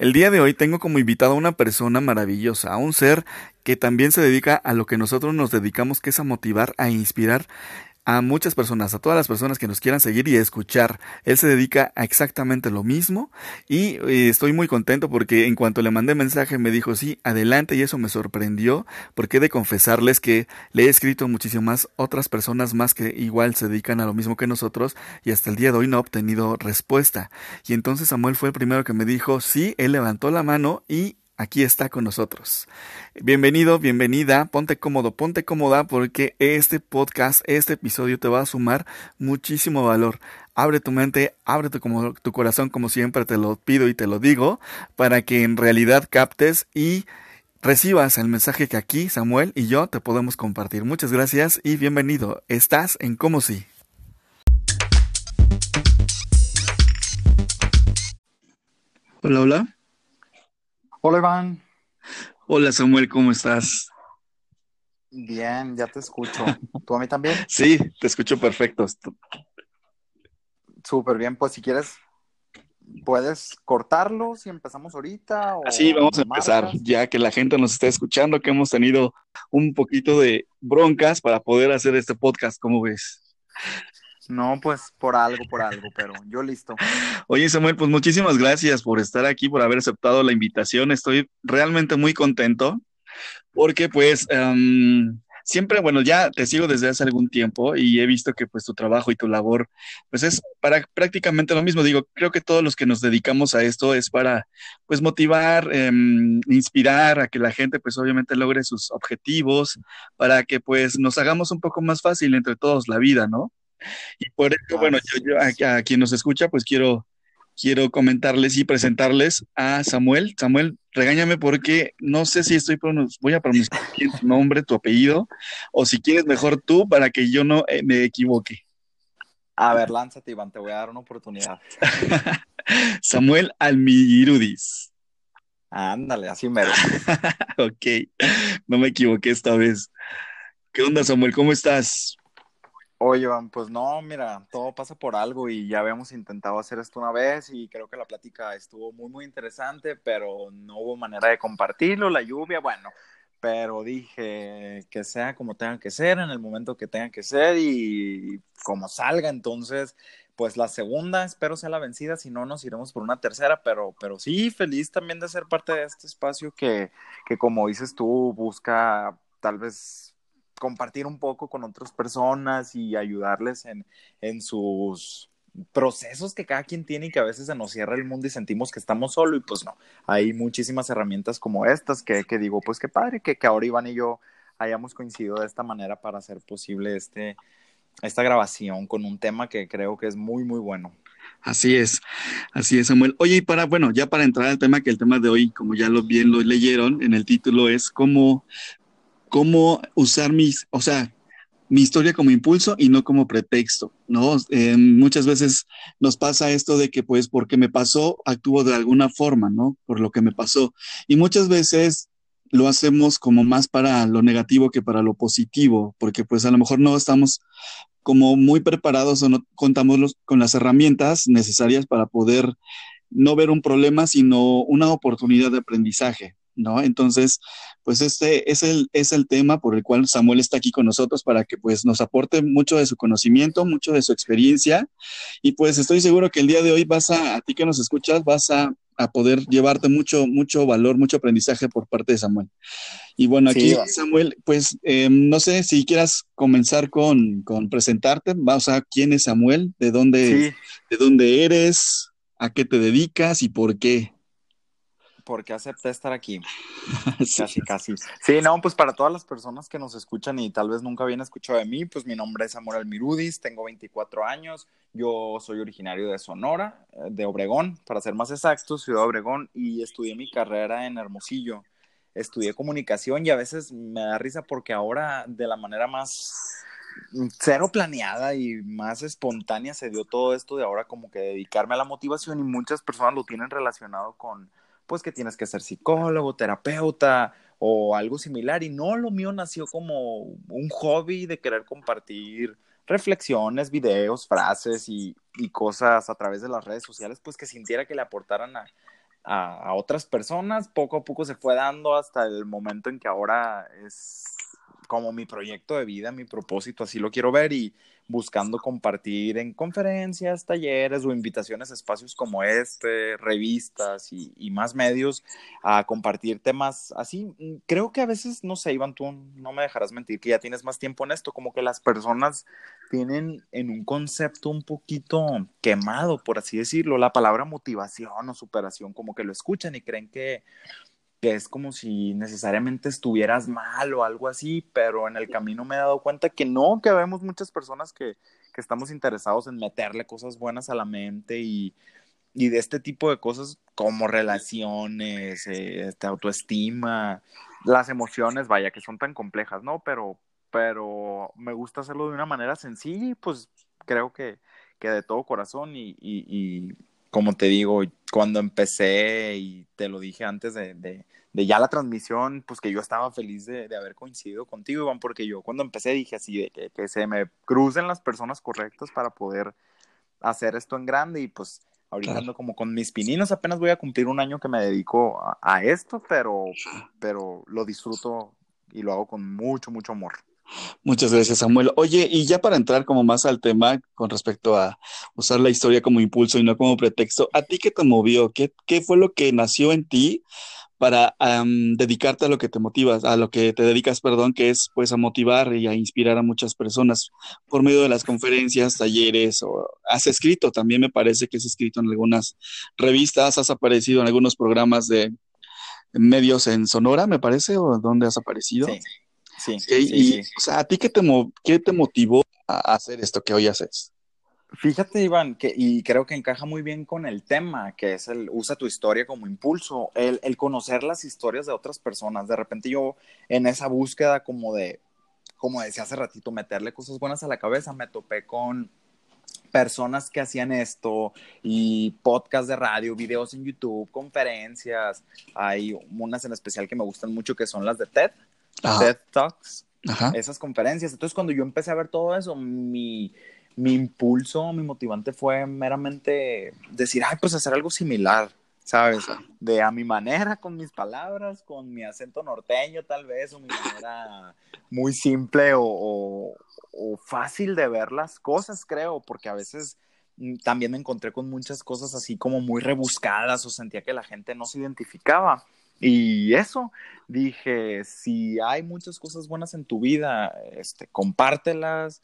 El día de hoy tengo como invitado a una persona maravillosa, a un ser que también se dedica a lo que nosotros nos dedicamos, que es a motivar, a inspirar a muchas personas, a todas las personas que nos quieran seguir y escuchar. Él se dedica a exactamente lo mismo y eh, estoy muy contento porque en cuanto le mandé mensaje me dijo sí, adelante y eso me sorprendió porque he de confesarles que le he escrito muchísimas otras personas más que igual se dedican a lo mismo que nosotros y hasta el día de hoy no he obtenido respuesta. Y entonces Samuel fue el primero que me dijo sí, él levantó la mano y aquí está con nosotros. Bienvenido, bienvenida, ponte cómodo, ponte cómoda porque este podcast, este episodio te va a sumar muchísimo valor. Abre tu mente, abre tu, corazón como siempre te lo pido y te lo digo para que en realidad captes y recibas el mensaje que aquí Samuel y yo te podemos compartir. Muchas gracias y bienvenido. Estás en Como Si. Hola, hola. Hola Iván. Hola Samuel, ¿cómo estás? Bien, ya te escucho. ¿Tú a mí también? Sí, te escucho perfecto. Súper bien, pues si quieres, puedes cortarlo si empezamos ahorita. O Así vamos a empezar, ya que la gente nos está escuchando, que hemos tenido un poquito de broncas para poder hacer este podcast, ¿cómo ves? No, pues por algo, por algo, pero yo listo. Oye, Samuel, pues muchísimas gracias por estar aquí, por haber aceptado la invitación. Estoy realmente muy contento porque pues em, siempre, bueno, ya te sigo desde hace algún tiempo y he visto que pues tu trabajo y tu labor pues es para prácticamente lo mismo. Digo, creo que todos los que nos dedicamos a esto es para pues motivar, em, inspirar a que la gente pues obviamente logre sus objetivos, para que pues nos hagamos un poco más fácil entre todos la vida, ¿no? Y por eso, bueno, yo, a, quien nos escucha, pues quiero, quiero comentarles y presentarles a Samuel. Samuel, regáñame porque no sé si estoy voy a pronunciar tu nombre, tu apellido, o si quieres mejor tú para que yo no eh, me equivoque. A ver, lánzate, Iván, te voy a dar una oportunidad. Samuel Almirudis. Ándale, así mero. ok, no me equivoqué esta vez. ¿Qué onda, Samuel? ¿Cómo estás? Oye, pues no, mira, todo pasa por algo y ya habíamos intentado hacer esto una vez y creo que la plática estuvo muy, muy interesante, pero no hubo manera de compartirlo, la lluvia, bueno, pero dije que sea como tenga que ser, en el momento que tenga que ser y como salga, entonces, pues la segunda, espero sea la vencida, si no nos iremos por una tercera, pero, pero sí, feliz también de ser parte de este espacio que, que como dices tú, busca tal vez compartir un poco con otras personas y ayudarles en, en sus procesos que cada quien tiene y que a veces se nos cierra el mundo y sentimos que estamos solo y pues no, hay muchísimas herramientas como estas que, que digo, pues qué padre que, que ahora Iván y yo hayamos coincidido de esta manera para hacer posible este, esta grabación con un tema que creo que es muy, muy bueno. Así es, así es, Samuel. Oye, y para, bueno, ya para entrar al tema, que el tema de hoy, como ya lo bien lo leyeron en el título, es cómo cómo usar mis, o sea, mi historia como impulso y no como pretexto, ¿no? Eh, muchas veces nos pasa esto de que, pues, porque me pasó, actúo de alguna forma, ¿no? Por lo que me pasó. Y muchas veces lo hacemos como más para lo negativo que para lo positivo, porque pues a lo mejor no estamos como muy preparados o no contamos con las herramientas necesarias para poder no ver un problema, sino una oportunidad de aprendizaje. ¿No? Entonces, pues este es el, es el tema por el cual Samuel está aquí con nosotros para que pues nos aporte mucho de su conocimiento, mucho de su experiencia. Y pues estoy seguro que el día de hoy vas a, a ti que nos escuchas, vas a, poder llevarte mucho, mucho valor, mucho aprendizaje por parte de Samuel. Y bueno, aquí Samuel, pues em, no sé si quieras comenzar con, con presentarte, vamos a quién es Samuel, de dónde, de dónde eres, a qué te dedicas y por qué porque acepté estar aquí. Casi, casi. Sí, no, pues para todas las personas que nos escuchan y tal vez nunca habían escuchado de mí, pues mi nombre es Samuel Almirudis, tengo 24 años, yo soy originario de Sonora, eh, de Obregón, para ser más exacto, Ciudad Obregón, y estudié mi carrera en Hermosillo. Estudié comunicación y a veces me da risa porque ahora de la manera más cero planeada y más espontánea se dio todo esto de ahora como que dedicarme a la motivación y muchas personas lo tienen relacionado con pues que tienes que ser psicólogo, terapeuta o algo similar. Y no, lo mío nació como un hobby de querer compartir reflexiones, videos, frases y, cosas a través de las redes sociales, pues que sintiera que le aportaran a, a, otras personas, poco a poco se fue dando hasta el momento en que ahora es como mi proyecto de vida, mi propósito, así lo quiero ver y buscando compartir en conferencias, talleres o invitaciones a espacios como este, revistas y, más medios a compartir temas así. Creo que a veces, no sé, Iván, tú no me dejarás mentir que ya tienes más tiempo en esto, como que las personas tienen en un concepto un poquito quemado, por así decirlo, la palabra motivación o superación, como que lo escuchan y creen que que es como si necesariamente estuvieras mal o algo así, pero en el camino me he dado cuenta que no, que vemos muchas personas que, que estamos interesados en meterle cosas buenas a la mente y, y de este tipo de cosas como relaciones, eh, este, autoestima, las emociones, vaya, que son tan complejas, ¿no? Pero, pero me gusta hacerlo de una manera sencilla y pues creo que, que de todo corazón y, y como te digo, cuando empecé y te lo dije antes de, de, ya la transmisión, pues que yo estaba feliz de, de, haber coincidido contigo, Iván, porque yo cuando empecé dije así, de que, que, se me crucen las personas correctas para poder hacer esto en grande y pues ahorita ando como con mis pininos, apenas voy a cumplir un año que me dedico a, a esto, pero, pero lo disfruto y lo hago con mucho, mucho amor. Muchas gracias, Samuel. Oye, y ya para entrar como más al tema con respecto a usar la historia como impulso y no como pretexto, ¿a ti qué te movió? ¿Qué, qué fue lo que nació en ti para dedicarte a lo que te motivas, a lo que te dedicas, perdón, que es pues a motivar y a inspirar a muchas personas por medio de las conferencias, talleres o has escrito, también me parece que has escrito en algunas revistas, has aparecido en algunos programas de medios en Sonora, me parece, o dónde has aparecido. Sí. Sí, y, o sea, ¿a ti qué te, qué te motivó a hacer esto que hoy haces? Fíjate, Iván, que, y creo que encaja muy bien con el tema, que es el usa tu historia como impulso, el, el conocer las historias de otras personas. De repente yo en esa búsqueda como de, como decía hace ratito, meterle cosas buenas a la cabeza, me topé con personas que hacían esto y podcasts de radio, videos en YouTube, conferencias. Hay unas en especial que me gustan mucho que son las de TED. TED Talks, esas conferencias. Entonces, cuando yo empecé a ver todo eso, mi, mi impulso, mi motivante fue meramente decir, ay, pues hacer algo similar, ¿sabes? De a mi manera, con mis palabras, con mi acento norteño tal vez, o mi manera muy simple o, o fácil de ver las cosas, creo, porque a veces mm, también me encontré con muchas cosas así como muy rebuscadas o sentía que la gente no se identificaba. Y eso, dije, si hay muchas cosas buenas en tu vida, este, compártelas,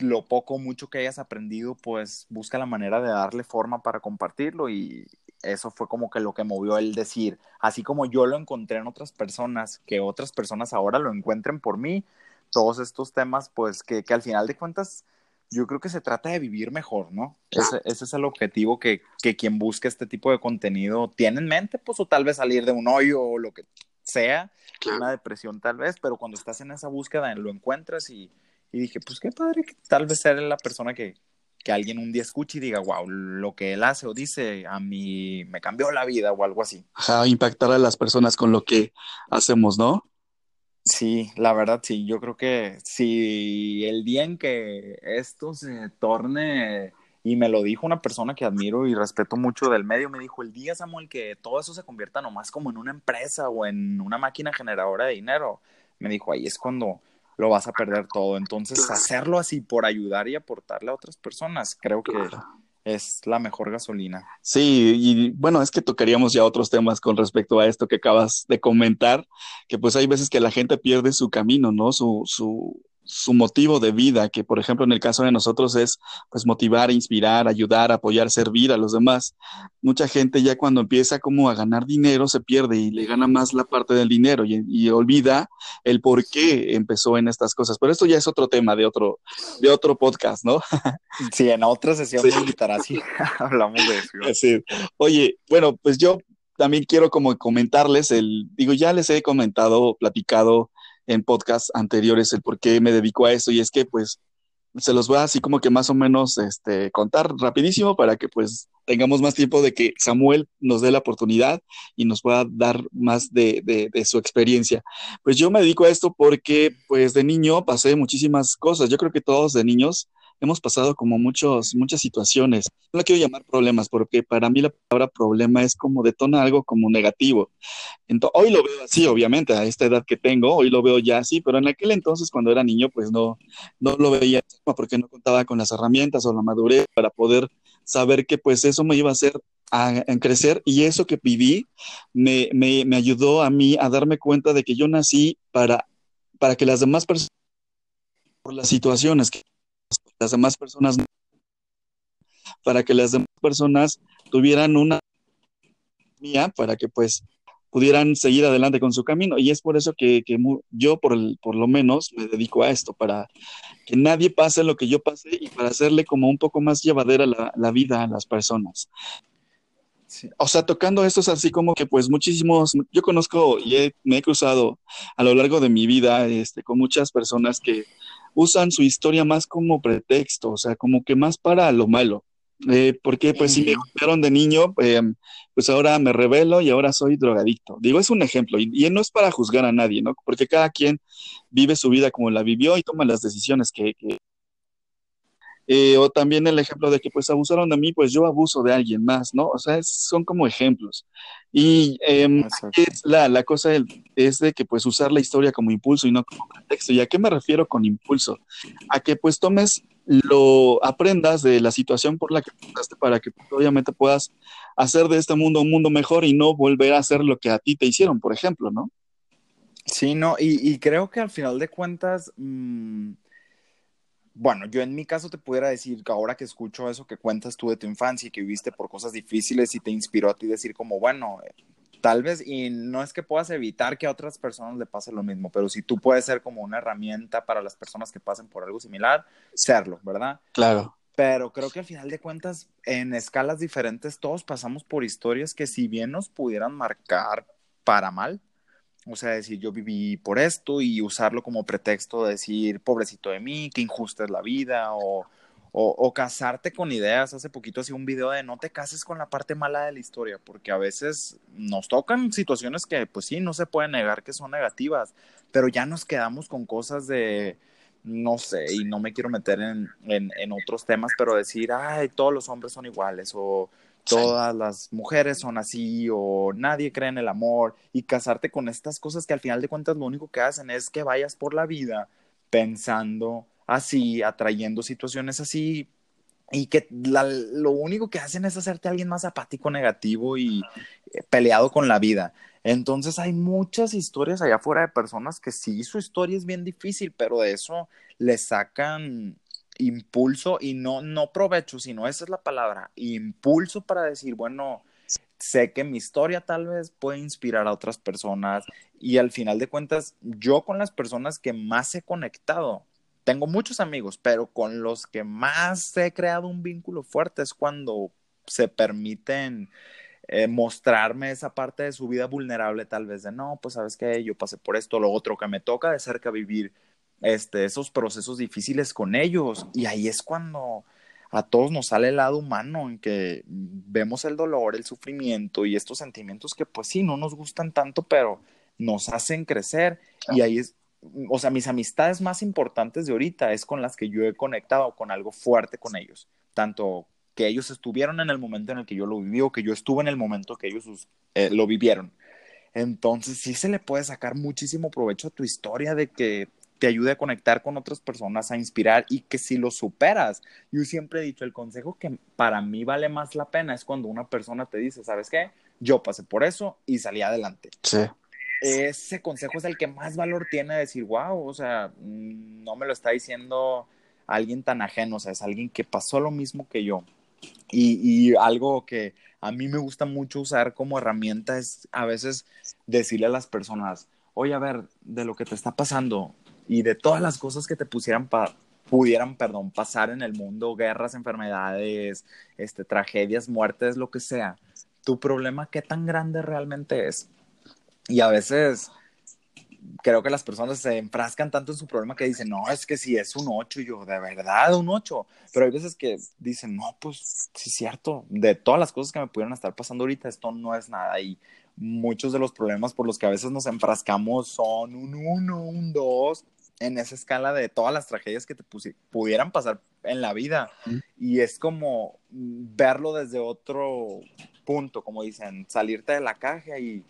lo poco o mucho que hayas aprendido, pues busca la manera de darle forma para compartirlo y eso fue como que lo que movió el decir, así como yo lo encontré en otras personas, que otras personas ahora lo encuentren por mí, todos estos temas, pues que, que al final de cuentas yo creo que se trata de vivir mejor, ¿no? Ese, ese, es el objetivo que, que, quien busca este tipo de contenido tiene en mente, pues, o tal vez salir de un hoyo o lo que sea, una depresión tal vez, pero cuando estás en esa búsqueda lo encuentras y, y dije, pues qué padre que tal vez ser la persona que, que alguien un día escuche y diga, wow, lo que él hace o dice a mí me cambió la vida o algo así. Ajá, impactar a las personas con lo que hacemos, ¿no? Sí, la verdad sí, yo creo que si el día en que esto se torne, y me lo dijo una persona que admiro y respeto mucho del medio, me dijo, el día Samuel que todo eso se convierta nomás como en una empresa o en una máquina generadora de dinero, me dijo, ahí es cuando lo vas a perder todo. Entonces, hacerlo así por ayudar y aportarle a otras personas, creo que es la mejor gasolina. Sí, y bueno, es que tocaríamos ya otros temas con respecto a esto que acabas de comentar, que pues hay veces que la gente pierde su camino, ¿no? Su, su, su motivo de vida, que por ejemplo en el caso de nosotros es pues motivar, inspirar, ayudar, apoyar, servir a los demás. Mucha gente ya cuando empieza como a ganar dinero se pierde y le gana más la parte del dinero y, olvida el por qué empezó en estas cosas. Pero esto ya es otro tema de otro, de otro podcast, ¿no? Sí, en otra sesión sí. hablamos de eso. Oye, bueno, pues yo también quiero como comentarles el, digo, ya les he comentado, platicado en podcasts anteriores el por qué me dedico a esto y es que pues se los voy a así como que más o menos este, contar rapidísimo para que pues tengamos más tiempo de que Samuel nos dé la oportunidad y nos pueda dar más de, de, de, su experiencia. Pues yo me dedico a esto porque pues de niño pasé muchísimas cosas. Yo creo que todos de niños hemos pasado como muchos, muchas situaciones. No la quiero llamar problemas porque para mí la palabra problema es como detona algo como negativo. Entonces, hoy lo veo así, obviamente, a esta edad que tengo, hoy lo veo ya así, pero en aquel entonces cuando era niño pues no, no lo veía porque no contaba con las herramientas o la madurez para poder saber que pues eso me iba a hacer a, crecer y eso que viví me, me, me, ayudó a mí a darme cuenta de que yo nací para, para que las demás personas, por las situaciones que las demás personas, para que las demás personas tuvieran una mía, para que pues pudieran seguir adelante con su camino. Y es por eso que, que yo, por, el, por lo menos, me dedico a esto, para que nadie pase lo que yo pasé y para hacerle como un poco más llevadera la, la vida a las personas. O sea, tocando esto es así como que pues muchísimos, yo conozco y me he cruzado a lo largo de mi vida este, con muchas personas que usan su historia más como pretexto, o sea, como que más para lo malo. Eh, porque pues si me golpearon de niño, em, pues ahora me revelo y ahora soy drogadicto. Digo, es un ejemplo y, y, no es para juzgar a nadie, ¿no? Porque cada quien vive su vida como la vivió y toma las decisiones que, que, eh, o también el ejemplo de que pues abusaron de mí, pues yo abuso de alguien más, ¿no? O sea, son como ejemplos. Y eh, es la, la, cosa es de que pues usar la historia como impulso y no como pretexto. ¿Y a qué me refiero con impulso? A que pues tomes lo aprendas de la situación por la que pasaste para que pues, obviamente puedas hacer de este mundo un mundo mejor y no volver a hacer lo que a ti te hicieron, por ejemplo, ¿no? Sí, no, y, y creo que al final de cuentas, mmm bueno, yo en mi caso te pudiera decir que ahora que escucho eso que cuentas tú de tu infancia y que viviste por cosas difíciles y te inspiró a ti decir como, bueno, tal vez, y no es que puedas evitar que a otras personas le pase lo mismo, pero si tú puedes ser como una herramienta para las personas que pasen por algo similar, serlo, ¿verdad? Claro. Pero creo que al final de cuentas, en escalas diferentes, todos pasamos por historias que si bien nos pudieran marcar para mal, o sea, decir, yo viví por esto y usarlo como pretexto de decir, pobrecito de mí, qué injusta es la vida, o, o, casarte con ideas. Hace poquito hacía un video de no te cases con la parte mala de la historia, porque a veces nos tocan situaciones que, pues sí, no se puede negar que son negativas, pero ya nos quedamos con cosas de, no sé, y no me quiero meter en, en, en otros temas, pero decir, ay, todos los hombres son iguales, o todas las mujeres son así o nadie cree en el amor y casarte con estas cosas que al final de cuentas lo único que hacen es que vayas por la vida pensando así, atrayendo situaciones así y que lo único que hacen es hacerte alguien más apático, negativo y eh, peleado con la vida. Entonces hay muchas historias allá afuera de personas que sí, su historia es bien difícil, pero de eso le sacan impulso y no, no provecho, sino esa es la palabra, impulso para decir, bueno, sé que mi historia tal vez puede inspirar a otras personas y al final de cuentas, yo con las personas que más he conectado, tengo muchos amigos, pero con los que más he creado un vínculo fuerte es cuando se permiten eh, mostrarme esa parte de su vida vulnerable, tal vez de no, pues sabes que yo pasé por esto, lo otro, que me toca de cerca vivir este, esos procesos difíciles con ellos. Y ahí es cuando a todos nos sale el lado humano, en que vemos el dolor, el sufrimiento y estos sentimientos que pues sí, no nos gustan tanto, pero nos hacen crecer. Y ahí es, o sea, mis amistades más importantes de ahorita es con las que yo he conectado con algo fuerte con ellos, tanto que ellos estuvieron en el momento en el que yo lo viví o que yo estuve en el momento que ellos eh, lo vivieron. Entonces sí se le puede sacar muchísimo provecho a tu historia de que te ayude a conectar con otras personas, a inspirar y que si lo superas, yo siempre he dicho, el consejo que para mí vale más la pena es cuando una persona te dice, ¿sabes qué? Yo pasé por eso y salí adelante. Sí. Ese consejo es el que más valor tiene decir, wow, o sea, mm, no me lo está diciendo alguien tan ajeno, o sea, es alguien que pasó lo mismo que yo. Y, y algo que a mí me gusta mucho usar como herramienta es a veces decirle a las personas, oye, a ver, de lo que te está pasando, y de todas las cosas que te pusieran pudieran, perdón, pasar en el mundo, guerras, enfermedades, este, tragedias, muertes, lo que sea, tu problema, ¿qué tan grande realmente es? Y a veces creo que las personas se enfrascan tanto en su problema que dicen, no, es que si es un 8, yo, de verdad, un 8. Pero hay veces que dicen, no, pues sí es cierto, de todas las cosas que me pudieran estar pasando ahorita, esto no es nada. Y muchos de los problemas por los que a veces nos enfrascamos son un 1, un 2, en esa escala de todas las tragedias que te pudieran pasar en la vida. Y es como verlo desde otro punto, como dicen, salirte de la caja y,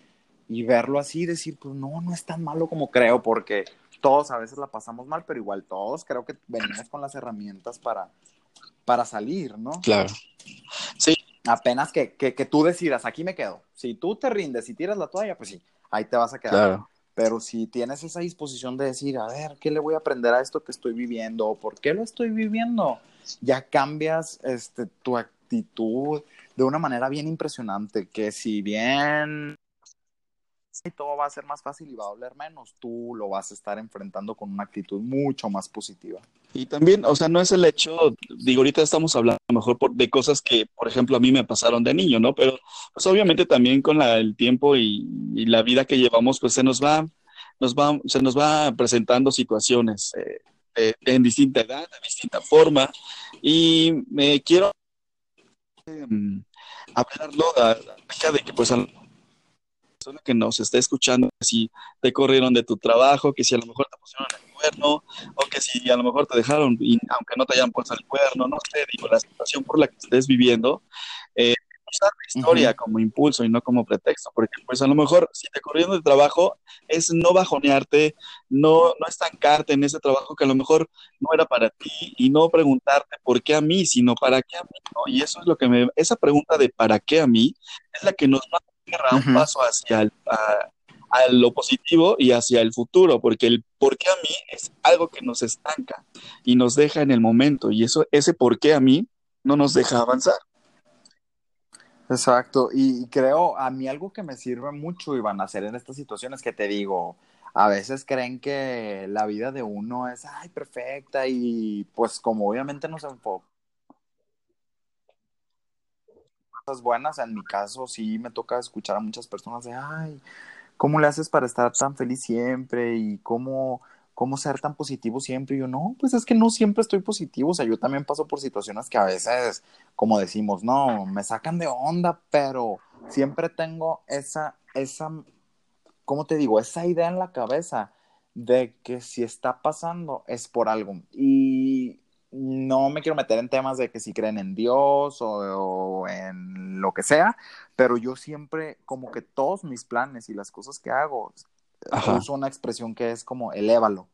y verlo así, decir, pues no, no es tan malo como creo, porque todos a veces la pasamos mal, pero igual todos creo que venimos con las herramientas para, para salir, ¿no? Claro. Sí. Apenas que, que, que tú decidas, aquí me quedo. Si tú te rindes y tiras la toalla, pues sí, ahí te vas a quedar. Claro. Pero si tienes esa disposición de decir, a ver, ¿qué le voy a aprender a esto que estoy viviendo? ¿Por qué lo estoy viviendo? Ya cambias este, tu actitud de una manera bien impresionante, que si bien todo va a ser más fácil y va a doler menos, tú lo vas a estar enfrentando con una actitud mucho más positiva. Y también, o sea, no es el hecho, digo, ahorita estamos hablando lo mejor de cosas que, por ejemplo, a mí me pasaron de niño, ¿no? Pero, pues obviamente también con el tiempo y, la vida que llevamos, pues se nos va, nos va, se nos va presentando situaciones eh, en distinta edad, de distinta forma. Y me quiero eh, hablarlo acerca de que, pues, a persona que nos está escuchando, si te corrieron de tu trabajo, que si a lo mejor te pusieron el cuerno, o que si a lo mejor te dejaron, y aunque no te hayan puesto el cuerno, no sé, digo, la situación por la que estés viviendo, eh, usar la historia como impulso y no como pretexto, porque pues a lo mejor si te corrieron de trabajo es no bajonearte, no, no estancarte en ese trabajo que a lo mejor no era para ti y no preguntarte por qué a mí, sino para qué a mí, ¿no? Y eso es lo que me, esa pregunta de para qué a mí es la que nos va un paso hacia el, a, lo positivo y hacia el futuro, porque el por qué a mí es algo que nos estanca y nos deja en el momento, y eso, ese por qué a mí no nos deja avanzar. Exacto, y creo, a mí algo que me sirve mucho, y van a hacer en estas situaciones que te digo, a veces creen que la vida de uno es, ay, perfecta, y pues como obviamente nos buenas. En mi caso, sí me toca escuchar a muchas personas de, ay, ¿cómo le haces para estar tan feliz siempre? Y cómo, cómo ser tan positivo siempre. Y yo, no, pues es que no siempre estoy positivo. O sea, yo también paso por situaciones que a veces, como decimos, no, me sacan de onda, pero siempre tengo esa, esa, ¿cómo te digo? Esa idea en la cabeza de que si está pasando es por algo. Y no me quiero meter en temas de que si creen en Dios o, en lo que sea, pero yo siempre, como que todos mis planes y las cosas que hago, uso una expresión que es como elévalo.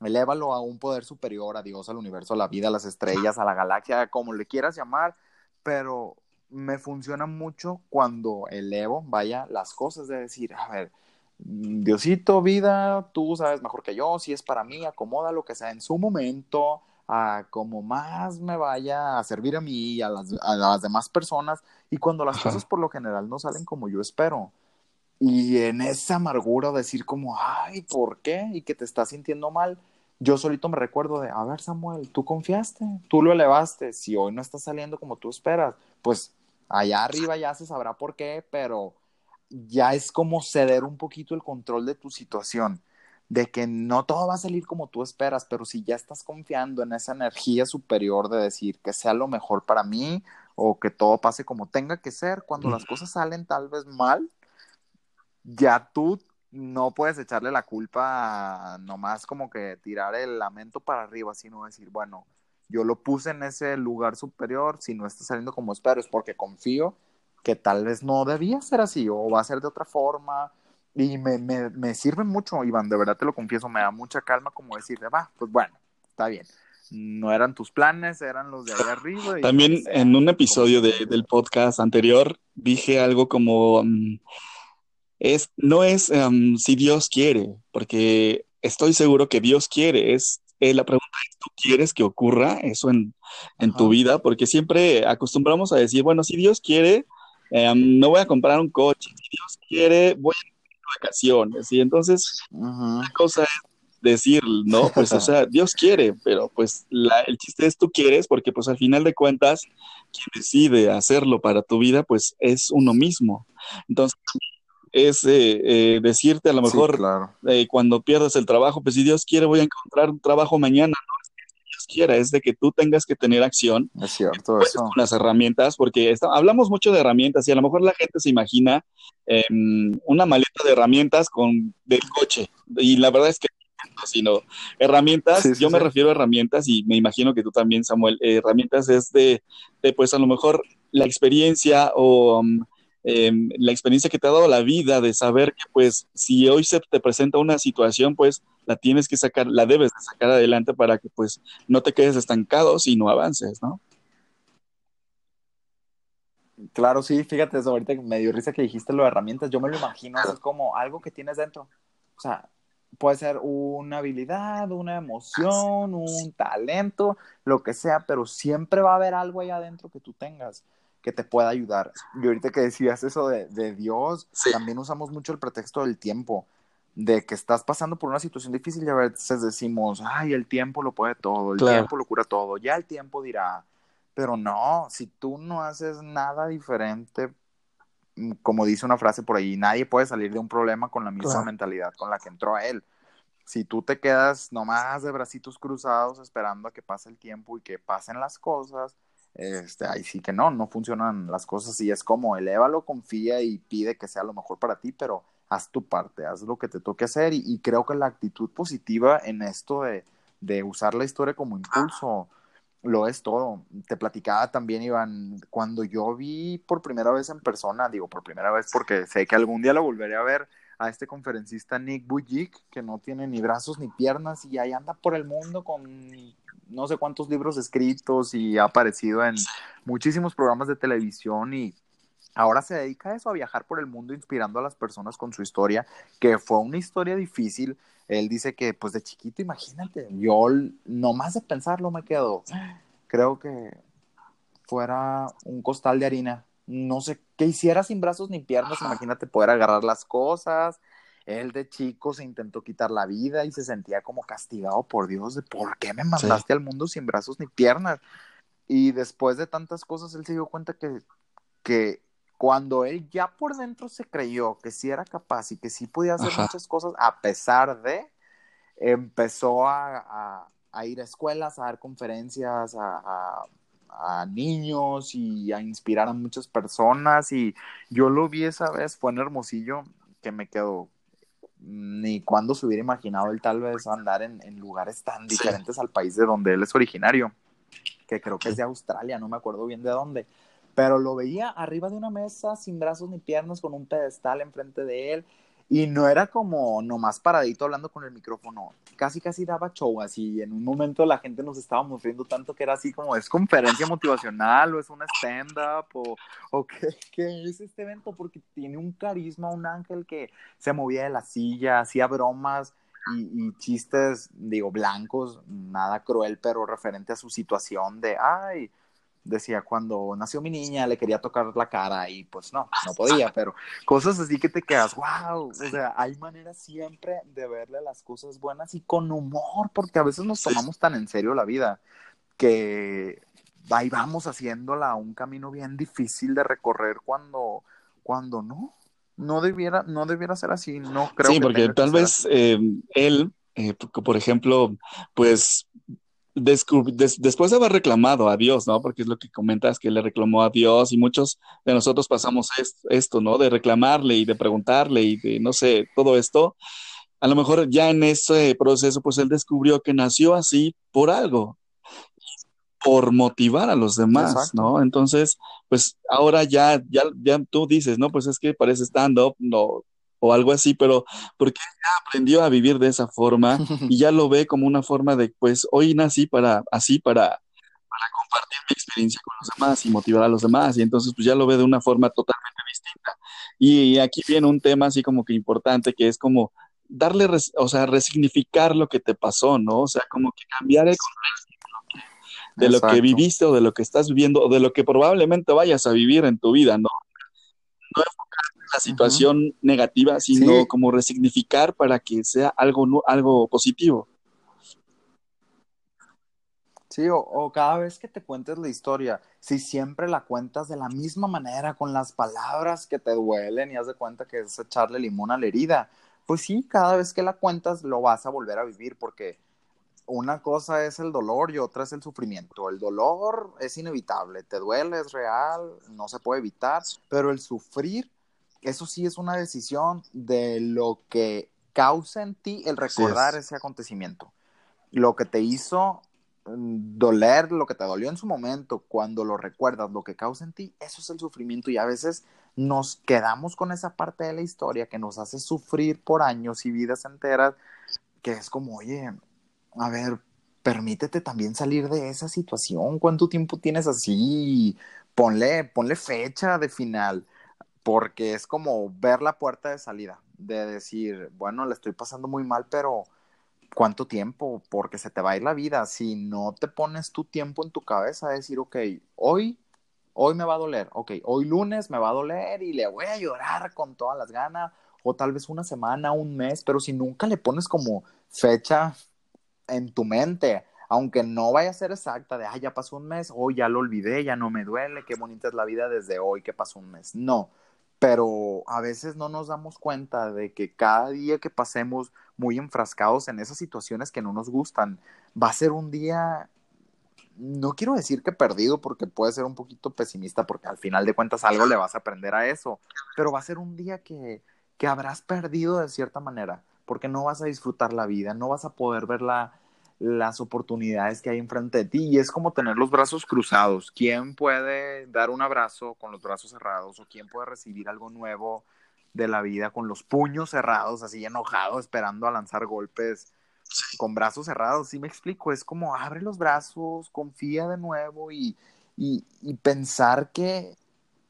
Elévalo a un poder superior, a Dios, al universo, a la vida, a las estrellas, a la galaxia, como le quieras llamar, pero me funciona mucho cuando elevo, vaya, las cosas de decir, a ver, Diosito, vida, tú sabes mejor que yo, si es para mí, acomoda lo que sea en su momento, a como más me vaya a servir a mí y a las, a las demás personas y cuando las cosas por lo general no salen como yo espero. Y en esa amargura decir como, ay, ¿por qué? Y que te estás sintiendo mal. Yo solito me recuerdo de, a ver Samuel, tú confiaste, tú lo elevaste, si hoy no está saliendo como tú esperas, pues allá arriba ya se sabrá por qué, pero ya es como ceder un poquito el control de tu situación de que no todo va a salir como tú esperas, pero si ya estás confiando en esa energía superior de decir que sea lo mejor para mí o que todo pase como tenga que ser, cuando las cosas salen tal vez mal, ya tú no puedes echarle la culpa nomás como que tirar el lamento para arriba, sino decir, bueno, yo lo puse en ese lugar superior, si no está saliendo como espero es porque confío que tal vez no debía ser así o va a ser de otra forma y me, me, me sirve mucho, Iván, de verdad te lo confieso, me da mucha calma como decirle, va, pues bueno, está bien. No eran tus planes, eran los de allá arriba. También pues, en un episodio de, del podcast anterior dije algo como, mm, es, no es um, si Dios quiere, porque estoy seguro que Dios quiere, es eh, la pregunta es, ¿tú quieres que ocurra eso en, en tu vida? Porque siempre acostumbramos a decir, bueno, si Dios quiere, um, no voy a comprar un coche, si Dios quiere, voy a vacaciones. Y entonces, una cosa es decir, ¿no? Pues, o sea, Dios quiere, pero pues la, el chiste es tú quieres, porque pues al final de cuentas, quien decide hacerlo para tu vida, pues es uno mismo. Entonces, es eh, eh, decirte a lo mejor eh, cuando pierdas el trabajo, pues si Dios quiere voy a encontrar un trabajo mañana, no es que Dios quiera, es de que tú tengas que tener acción. Es cierto, eso. Con las herramientas, porque hablamos mucho de herramientas y a lo mejor la gente se imagina Em, una maleta de herramientas con del coche. Y la verdad es que sino herramientas, yo me refiero a herramientas y me imagino que tú también, Samuel, herramientas es de, pues a lo mejor la experiencia o um, la experiencia que te ha dado la vida de saber que pues si hoy se te presenta una situación, pues la tienes que sacar, la debes de sacar adelante para que pues no te quedes estancado, sino avances, ¿no? Claro, sí, fíjate, ahorita me dio risa que dijiste lo de herramientas, yo me lo imagino, es como algo que tienes dentro. O sea, puede ser una habilidad, una emoción, un talento, lo que sea, pero siempre va a haber algo ahí adentro que tú tengas que te pueda ayudar. Y ahorita que decías eso de, Dios, también usamos mucho el pretexto del tiempo, de que estás pasando por una situación difícil y a veces decimos, ay, el tiempo lo puede todo, el tiempo lo cura todo, ya el tiempo dirá, pero no, si tú no haces nada diferente, mm, como dice una frase por ahí, nadie puede salir de un problema con la misma mentalidad con la que entró a él. Si tú te quedas nomás de bracitos cruzados esperando a que pase el tiempo y que pasen las cosas, este, ahí sí que no, no funcionan las cosas y es como, elévalo, confía y pide que sea lo mejor para ti, pero haz tu parte, haz lo que te toque hacer y, creo que la actitud positiva en esto de, de usar la historia como impulso lo es todo. Te platicaba también, Iván, cuando yo vi por primera vez en persona, digo por primera vez porque sé que algún día lo volveré a ver, a este conferencista Nick Bujik, que no tiene ni brazos ni piernas y ahí anda por el mundo con no sé cuántos libros escritos y ha aparecido en muchísimos programas de televisión y ahora se dedica a eso, a viajar por el mundo inspirando a las personas con su historia, que fue una historia difícil, él dice que, pues de chiquito, imagínate, yo nomás de pensarlo me quedo, creo que fuera un costal de harina. No sé qué hiciera sin brazos ni piernas, imagínate poder agarrar las cosas. Él de chico se intentó quitar la vida y se sentía como castigado por Dios de por qué me mandaste al mundo sin brazos ni piernas. Y después de tantas cosas, él se dio cuenta que, que cuando él ya por dentro se creyó que sí era capaz y que sí podía hacer muchas cosas, a pesar de, empezó a, ir a escuelas, a dar conferencias, a, niños y a inspirar a muchas personas. Y yo lo vi esa vez, fue en Hermosillo, que me quedó ni cuando se hubiera imaginado él tal vez andar en, lugares tan diferentes al país de donde él es originario, que creo que es de Australia, no me acuerdo bien de dónde pero lo veía arriba de una mesa sin brazos ni piernas con un pedestal enfrente de él y no era como nomás paradito hablando con el micrófono, casi casi daba show así, en un momento la gente nos estábamos riendo tanto que era así como es conferencia motivacional o es una stand-up o, o ¿qué, es este evento porque tiene un carisma, un ángel que se movía de la silla, hacía bromas y, y chistes, digo, blancos, nada cruel, pero referente a su situación de, ay, decía cuando nació mi niña le quería tocar la cara y pues no, no podía, pero cosas así que te quedas, wow, o sea, hay maneras siempre de verle las cosas buenas y con humor, porque a veces nos tomamos tan en serio la vida que ahí vamos haciéndola un camino bien difícil de recorrer cuando, cuando no, no debiera, no debiera ser así, no creo. Sí, porque tal vez eh, él, eh, por ejemplo, pues después de haber reclamado a Dios, ¿no? Porque es lo que comentas, que le reclamó a Dios y muchos de nosotros pasamos esto, ¿no? De reclamarle y de preguntarle y de, no sé, todo esto. A lo mejor ya en ese proceso, pues él descubrió que nació así por algo, por motivar a los demás, ¿no? Entonces, pues ahora ya, ya, ya tú dices, ¿no? Pues es que parece stand-up, no, o algo así, pero porque ya aprendió a vivir de esa forma y ya lo ve como una forma de, pues hoy nací para, así, para, para compartir mi experiencia con los demás y motivar a los demás, y entonces pues ya lo ve de una forma totalmente distinta. Y aquí viene un tema así como que importante, que es como darle, o sea, resignificar lo que te pasó, ¿no? O sea, como que cambiar el contexto de lo que viviste o de lo que estás viviendo o de lo que probablemente vayas a vivir en tu vida, ¿no? No la situación negativa, sino como resignificar para que sea algo, algo positivo. Sí, o, cada vez que te cuentes la historia, si siempre la cuentas de la misma manera, con las palabras que te duelen y haz de cuenta que es echarle limón a la herida, pues sí, cada vez que la cuentas lo vas a volver a vivir porque una cosa es el dolor y otra es el sufrimiento. El dolor es inevitable, te duele, es real, no se puede evitar, pero el sufrir eso sí es una decisión de lo que causa en ti el recordar ese acontecimiento. Lo que te hizo mm, doler, lo que te dolió en su momento, cuando lo recuerdas, lo que causa en ti, eso es el sufrimiento y a veces nos quedamos con esa parte de la historia que nos hace sufrir por años y vidas enteras, que es como, oye, a ver, permítete también salir de esa situación. ¿Cuánto tiempo tienes así? Ponle, ponle fecha de final, porque es como ver la puerta de salida, de decir, bueno, le estoy pasando muy mal, pero ¿cuánto tiempo? Porque se te va a ir la vida. Si no te pones tu tiempo en tu cabeza, decir, ok, hoy, hoy me va a doler, ok, hoy lunes me va a doler y le voy a llorar con todas las ganas, o tal vez una semana, un mes, pero si nunca le pones como fecha en tu mente, aunque no vaya a ser exacta de, ya pasó un mes, hoy ya lo olvidé, ya no me duele, qué bonita es la vida desde hoy que pasó un mes. No, pero a veces no nos damos cuenta de que cada día que pasemos muy enfrascados en esas situaciones que no nos gustan, va a ser un día, no quiero decir que perdido porque puede ser un poquito pesimista porque al final de cuentas algo le vas a aprender a eso, pero va a ser un día que, que habrás perdido de cierta manera porque no vas a disfrutar la vida, no vas a poder ver las oportunidades que hay enfrente de ti y es como tener los brazos cruzados. ¿Quién puede dar un abrazo con los brazos cerrados o quién puede recibir algo nuevo de la vida con los puños cerrados, así enojado, esperando a lanzar golpes con brazos cerrados? Sí me explico, es como abre los brazos, confía de nuevo y, y pensar que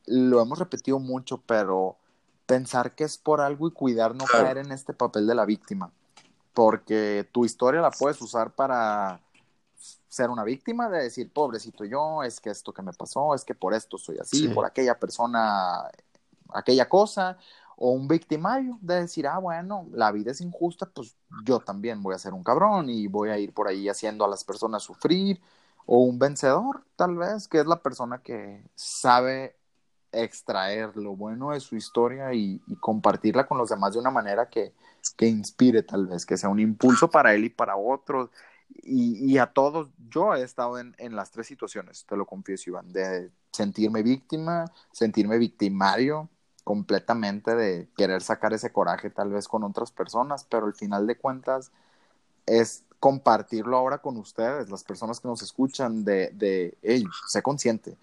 lo hemos repetido mucho, pero pensar que es por algo y cuidar no caer en este papel de la víctima. Porque tu historia la puedes usar para ser una víctima, de decir, pobrecito yo, es que esto que me pasó, es que por esto soy así, por aquella persona, aquella cosa, o un victimario, de decir, ah, bueno, la vida es injusta, pues yo también voy a ser un cabrón y voy a ir por ahí haciendo a las personas sufrir, o un vencedor, tal vez, que es la persona que sabe extraer lo bueno de su historia y, compartirla con los demás de una manera que, inspire tal vez, que sea un impulso para él y para otros. Y, a todos, yo he estado en, las tres situaciones, te lo confieso, Iván, de sentirme víctima, sentirme victimario completamente, de querer sacar ese coraje tal vez con otras personas, pero al final de cuentas es compartirlo ahora con ustedes, las personas que nos escuchan, de, de hey, sé consciente,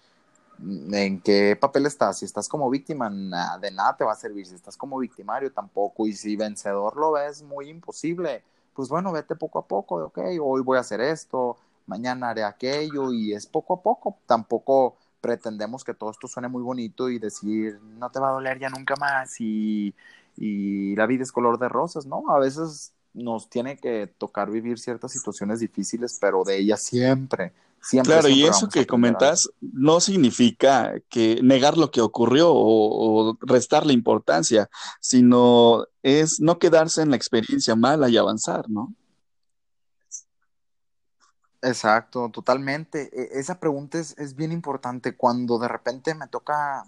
en qué papel estás. Si estás como víctima, de nada te va a servir. Si estás como victimario, tampoco. Y si vencedor lo ves muy imposible, pues bueno, vete poco a poco. Ok, hoy voy a hacer esto, mañana haré aquello, y es poco a poco. Tampoco pretendemos que todo esto suene muy bonito y decir, no te va a doler ya nunca más y, y la vida es color de rosas, ¿no? A veces nos tiene que tocar vivir ciertas situaciones difíciles, pero de ellas siempre claro, y eso que comentas no significa que negar lo que ocurrió o, o, restarle importancia, sino es no quedarse en la experiencia mala y avanzar, ¿no? Exacto, totalmente. E, esa pregunta es, es bien importante. Cuando de repente me toca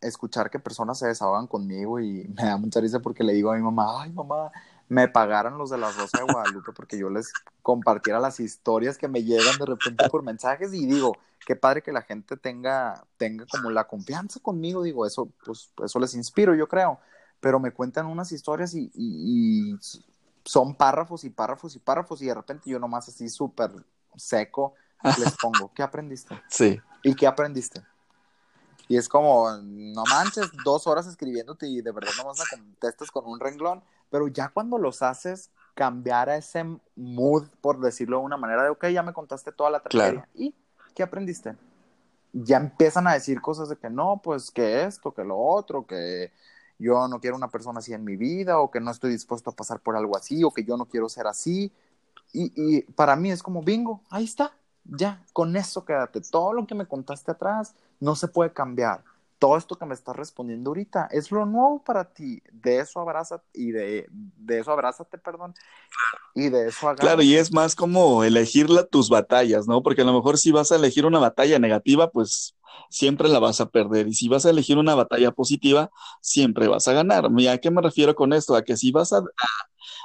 escuchar que personas se desahogan conmigo y me da mucha risa porque le digo a mi mamá, ay mamá, me pagaran los de la Rosa de Guadalupe porque yo les compartiera las historias que me llegan de repente por mensajes y digo, qué padre que la gente tenga, tenga como la confianza conmigo, digo, eso, pues, eso les inspiro, yo creo, pero me cuentan unas historias y, y, son párrafos y párrafos y párrafos y de repente yo nomás así súper seco les pongo, ¿qué aprendiste? Sí. ¿Y qué aprendiste? Y es como, no manches, dos horas escribiéndote y de verdad nomás me contestas con un renglón pero ya cuando los haces cambiar a ese mood, por decirlo de una manera, de, ok, ya me contaste toda la tragedia. ¿Y qué aprendiste? Ya empiezan a decir cosas de que no, pues que esto, que lo otro, que yo no quiero una persona así en mi vida, o que no estoy dispuesto a pasar por algo así, o que yo no quiero ser así. Y, y para mí es como bingo, ahí está, ya, con eso quédate. Todo lo que me contaste atrás no se puede cambiar todo esto que me estás respondiendo ahorita es lo nuevo para ti. De eso abrázate y de, de eso abrázate, perdón. Y de eso agárrate. Claro, y es más como elegir tus batallas, ¿no? Porque a lo mejor si vas a elegir una batalla negativa, pues siempre la vas a perder. Y si vas a elegir una batalla positiva, siempre vas a ganar. ¿a qué me refiero con esto? A que si vas a,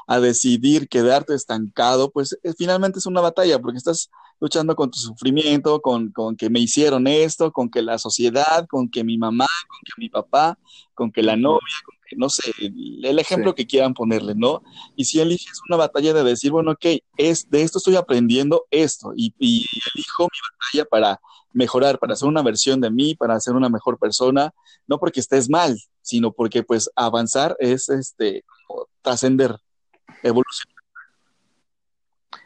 a decidir quedarte estancado, pues eh, finalmente es una batalla, porque estás luchando con tu sufrimiento, con, con, que me hicieron esto, con que la sociedad, con que mi mamá, con que mi papá, con que la novia, con no sé, el ejemplo que quieran ponerle, ¿no? Y si eliges una batalla de decir, bueno, ok, es, de esto estoy aprendiendo esto y, y elijo mi batalla para mejorar, para ser una versión de mí, para ser una mejor persona, no porque estés mal, sino porque pues avanzar es este trascender, evolucionar.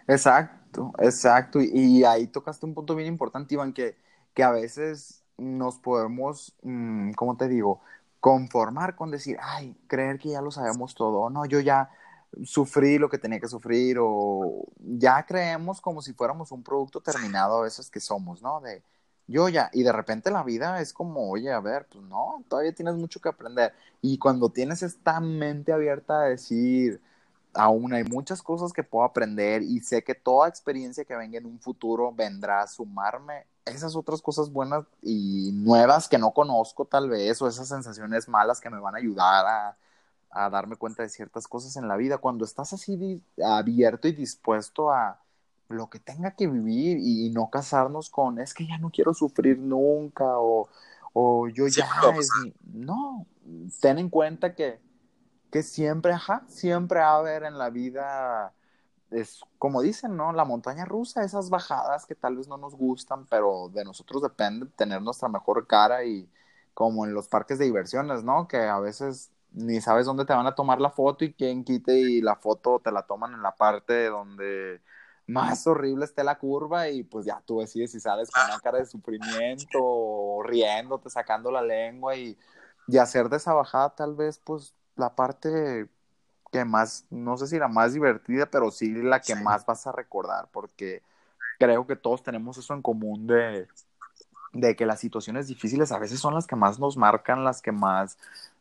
Exacto, exacto. Y, ahí tocaste un punto bien importante, Iván, que, que a veces nos podemos, mm, ¿cómo te digo? Conformar con decir, ay, creer que ya lo sabemos todo, no, yo ya sufrí lo que tenía que sufrir o ya creemos como si fuéramos un producto terminado a veces que somos, ¿no? De yo ya, y de repente la vida es como, oye, a ver, pues no, todavía tienes mucho que aprender. Y cuando tienes esta mente abierta a decir, aún hay muchas cosas que puedo aprender y sé que toda experiencia que venga en un futuro vendrá a sumarme esas otras cosas buenas y nuevas que no conozco tal vez o esas sensaciones malas que me van a ayudar a, a darme cuenta de ciertas cosas en la vida. Cuando estás así abierto y dispuesto a lo que tenga que vivir y, no casarnos con es que ya no quiero sufrir nunca o, o yo ya no, ten en cuenta que que siempre, ajá, siempre va a haber en la vida, es como dicen, ¿no? La montaña rusa, esas bajadas que tal vez no nos gustan, pero de nosotros depende tener nuestra mejor cara y como en los parques de diversiones, ¿no? Que a veces ni sabes dónde te van a tomar la foto y quién quite y la foto te la toman en la parte donde más horrible esté la curva y pues ya tú decides si sales con una cara de sufrimiento o riéndote, sacando la lengua y, y hacer de esa bajada tal vez pues la parte que más, no sé si la más divertida, pero sí la que más vas a recordar, porque creo que todos tenemos eso en común de, de que las situaciones difíciles a veces son las que más nos marcan, las que más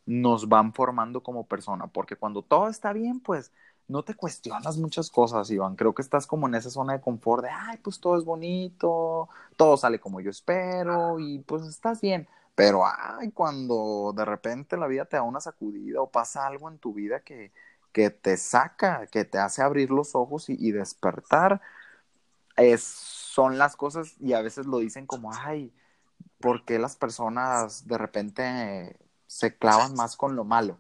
nos van formando como persona, porque cuando todo está bien, pues no te cuestionas muchas cosas, Iván. Creo que estás como en esa zona de confort de, ay, pues todo es bonito, todo sale como yo espero y pues estás bien. Pero, ay, cuando de repente la vida te da una sacudida o pasa algo en tu vida que, que te saca, que te hace abrir los ojos y, despertar, es, son las cosas y a veces lo dicen como, ay, ¿por qué las personas de repente se clavan más con lo malo?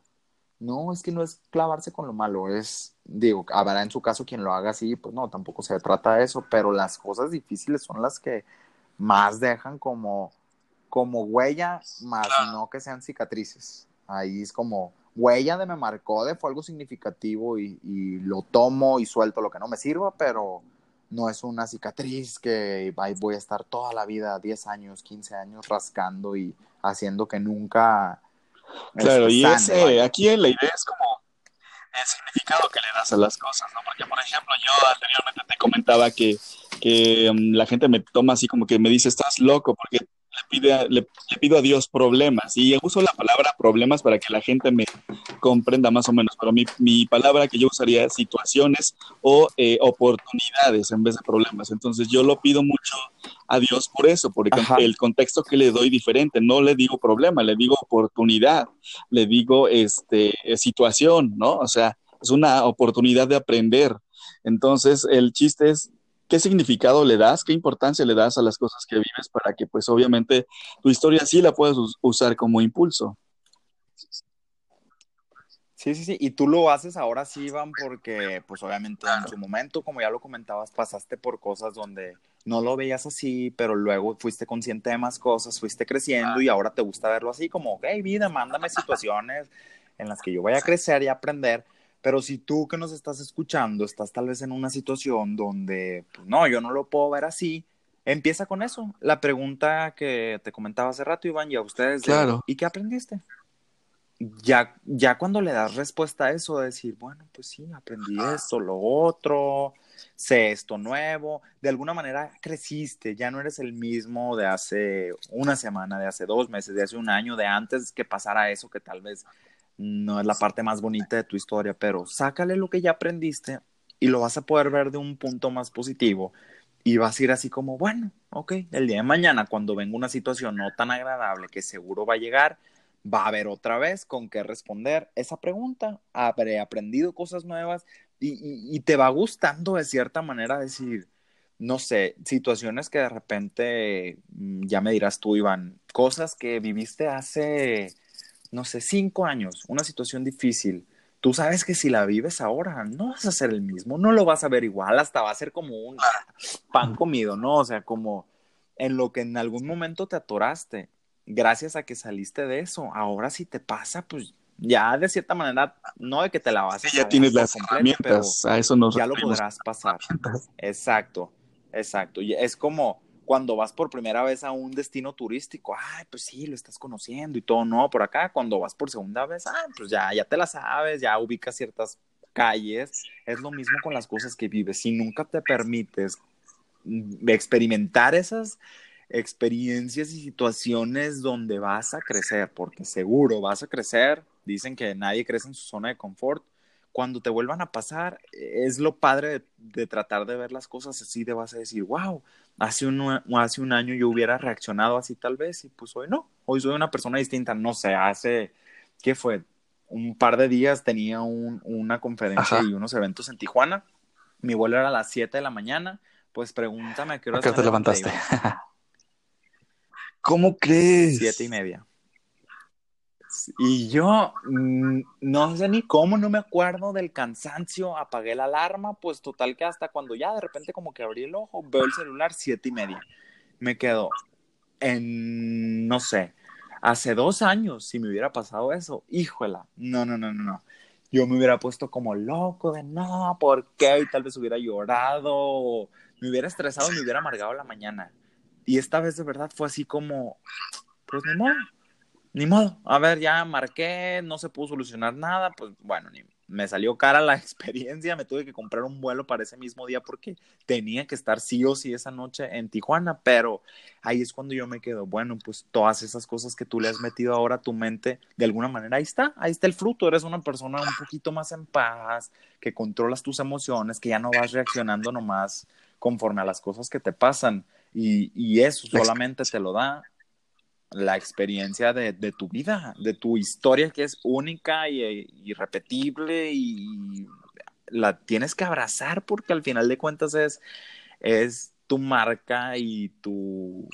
No, es que no es clavarse con lo malo, es, digo, habrá en su caso quien lo haga así, pues no, tampoco se trata de eso, pero las cosas difíciles son las que más dejan como como huella, más no que sean cicatrices. Ahí es como huella de me marcó, de fue algo significativo y, lo tomo y suelto lo que no me sirva, pero no es una cicatriz que voy a estar toda la vida, 10 años, 15 años rascando y haciendo que nunca... Claro, y ese, aquí la idea es como el significado que le das a las cosas, ¿no? Porque, por ejemplo, yo anteriormente te comentaba que, que um, la gente me toma así como que me dice, estás loco, porque le, pido a Dios problemas. Y uso la palabra problemas para que la gente me comprenda más o menos, pero mi, palabra que yo usaría es situaciones o eh, oportunidades en vez de problemas. Entonces yo lo pido mucho a Dios por eso, porque el contexto que le doy diferente, no le digo problema, le digo oportunidad, le digo este, situación, ¿no? O sea, es una oportunidad de aprender. Entonces el chiste es ¿Qué significado le das? ¿Qué importancia le das a las cosas que vives para que pues obviamente tu historia sí la puedas usar como impulso? Sí, sí, sí. Y tú lo haces ahora sí, Iván, porque pues obviamente en su momento, como ya lo comentabas, pasaste por cosas donde no lo veías así, pero luego fuiste consciente de más cosas, fuiste creciendo y ahora te gusta verlo así como, hey, vida, mándame situaciones en las que yo voy a crecer y aprender pero si tú que nos estás escuchando estás tal vez en una situación donde, pues no, yo no lo puedo ver así, empieza con eso. La pregunta que te comentaba hace rato, Iván, y a ustedes, claro. ¿y qué aprendiste? Ya, ya cuando le das respuesta a eso, decir, bueno, pues sí, aprendí esto, lo otro, sé esto nuevo, de alguna manera creciste, ya no eres el mismo de hace una semana, de hace dos meses, de hace un año, de antes que pasara eso que tal vez no es la parte más bonita de tu historia, pero sácale lo que ya aprendiste y lo vas a poder ver de un punto más positivo. Y vas a ir así como, bueno, ok, el día de mañana cuando venga una situación no tan agradable que seguro va a llegar, va a haber otra vez con qué responder esa pregunta, habré aprendido cosas nuevas y, y te va gustando de cierta manera decir, no sé, situaciones que de repente, mm, ya me dirás tú, Iván, cosas que viviste hace no sé, cinco años, una situación difícil, tú sabes que si la vives ahora, no vas a ser el mismo, no lo vas a ver igual, hasta va a ser como un pan comido, ¿no? O sea, como en lo que en algún momento te atoraste, gracias a que saliste de eso, ahora si te pasa, pues ya de cierta manera, no de que te la vas a ya tienes las herramientas, a eso nos ya lo podrás pasar. Exacto, exacto. Y es como cuando vas por primera vez a un destino turístico, ay, pues sí, lo estás conociendo y todo, no, por acá, cuando vas por segunda vez, ah, pues ya, ya te la sabes, ya ubicas ciertas calles, es lo mismo con las cosas que vives, si nunca te permites mm, experimentar esas experiencias y situaciones donde vas a crecer, porque seguro vas a crecer, dicen que nadie crece en su zona de confort, cuando te vuelvan a pasar, es lo padre de, tratar de ver las cosas así, de vas a decir, wow, hace un, hace un año yo hubiera reaccionado así tal vez y pues hoy no, hoy soy una persona distinta, no sé, hace, ¿qué fue? Un par de días tenía una conferencia y unos eventos en Tijuana, mi vuelo era a las 7 de la mañana, pues pregúntame a qué hora te levantaste. ¿Cómo crees? Siete y media. Y yo mm, no sé ni cómo, no me acuerdo del cansancio, apagué la alarma, pues total que hasta cuando ya de repente como que abrí el ojo, veo el celular siete y media. Me quedo en, no sé, hace dos años, si me hubiera pasado eso, híjola, no, no, no, no, no. Yo me hubiera puesto como loco de no, ¿por qué? Y tal vez hubiera llorado, me hubiera estresado me hubiera amargado la mañana. Y esta vez de verdad fue así como, pues modo, ni modo. A ver, ya marqué, no se pudo solucionar nada, pues bueno, ni, me salió cara la experiencia, me tuve que comprar un vuelo para ese mismo día porque tenía que estar sí o sí esa noche en Tijuana, pero ahí es cuando yo me quedo, bueno, pues todas esas cosas que tú le has metido ahora a tu mente, de alguna manera ahí está, ahí está el fruto, eres una persona un poquito más en paz, que controlas tus emociones, que ya no vas reaccionando nomás conforme a las cosas que te pasan y, y eso solamente te lo da la experiencia de, tu vida, de tu historia que es única y irrepetible y la tienes que abrazar porque al final de cuentas es, es tu marca y tu,